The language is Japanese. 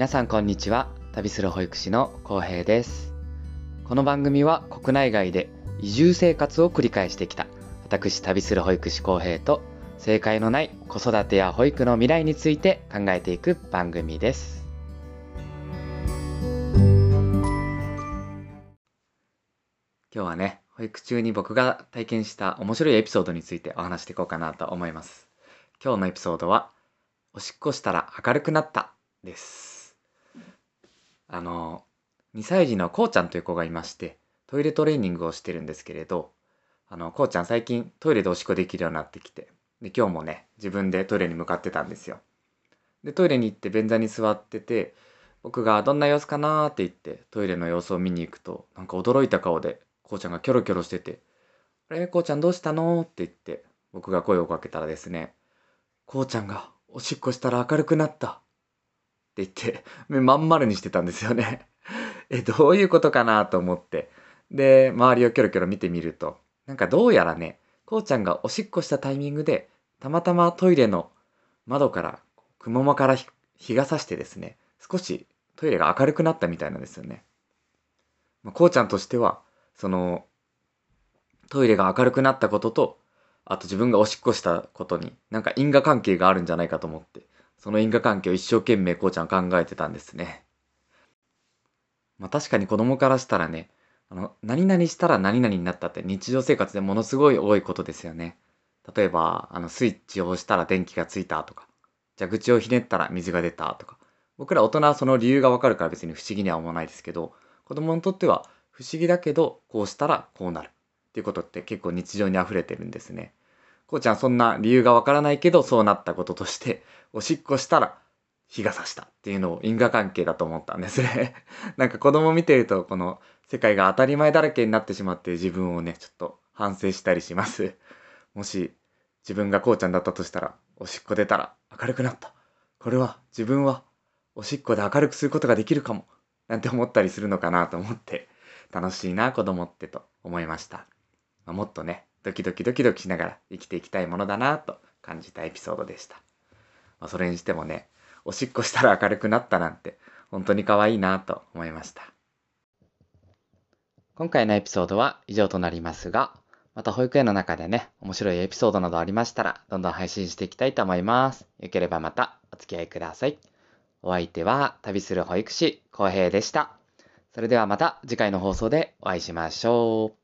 皆さんこんにちは。旅する保育士の浩平です。この番組は国内外で移住生活を繰り返してきた私旅する保育士浩平と正解のない子育てや保育の未来について考えていく番組です。今日はね保育中に僕が体験した面白いエピソードについてお話していこうかなと思います。今日のエピソードはおしっこしたら明るくなったです。あの2歳児のこうちゃんという子がいましてトイレトレーニングをしてるんですけれどあのこうちゃん最近トイレでおしっこできるようになってきてで今日もね自分でトイレに向かってたんですよ。でトイレに行って便座に座ってて僕がどんな様子かな？って言ってトイレの様子を見に行くとなんか驚いた顔でこうちゃんがキョロキョロしてて「あれ？こうちゃんどうしたの?」って言って僕が声をかけたらですねこうちゃんがおしっこしたら明るくなった。言って目 まん丸にしてたんですよね。えどういうことかなと思って。で周りをキョロキョロ見てみるとなんかどうやらねこうちゃんがおしっこしたタイミングでたまたまトイレの窓からくももから日が差してですね少しトイレが明るくなったみたいなんですよね。まあ、こうちゃんとしてはそのトイレが明るくなったこととあと自分がおしっこしたことになんか因果関係があるんじゃないかと思って。その因果関係を一生懸命こうちゃん考えてたんですね。まあ確かに子供からしたらねあの何々したら何々になったって日常生活でものすごい多いことですよね。例えばあのスイッチを押したら電気がついたとか蛇口をひねったら水が出たとか僕ら大人はその理由がわかるから別に不思議には思わないですけど子供にとっては不思議だけどこうしたらこうなるっていうことって結構日常に溢れてるんですね。こうちゃんそんな理由がわからないけどそうなったこととしておしっこしたら日が差したっていうのを因果関係だと思ったんですね。なんか子供見てるとこの世界が当たり前だらけになってしまって自分をねちょっと反省したりします。もし自分がこうちゃんだったとしたらおしっこ出たら明るくなった。これは自分はおしっこで明るくすることができるかも。なんて思ったりするのかなと思って楽しいな子供ってと思いました。まあ、もっとねドキドキドキドキしながら生きていきたいものだなと感じたエピソードでした。まあ、それにしてもね、おしっこしたら明るくなったなんて本当に可愛いなと思いました。今回のエピソードは以上となりますが、また保育園の中でね、面白いエピソードなどありましたら、どんどん配信していきたいと思います。よければまたお付き合いください。お相手は旅する保育士、浩平でした。それではまた次回の放送でお会いしましょう。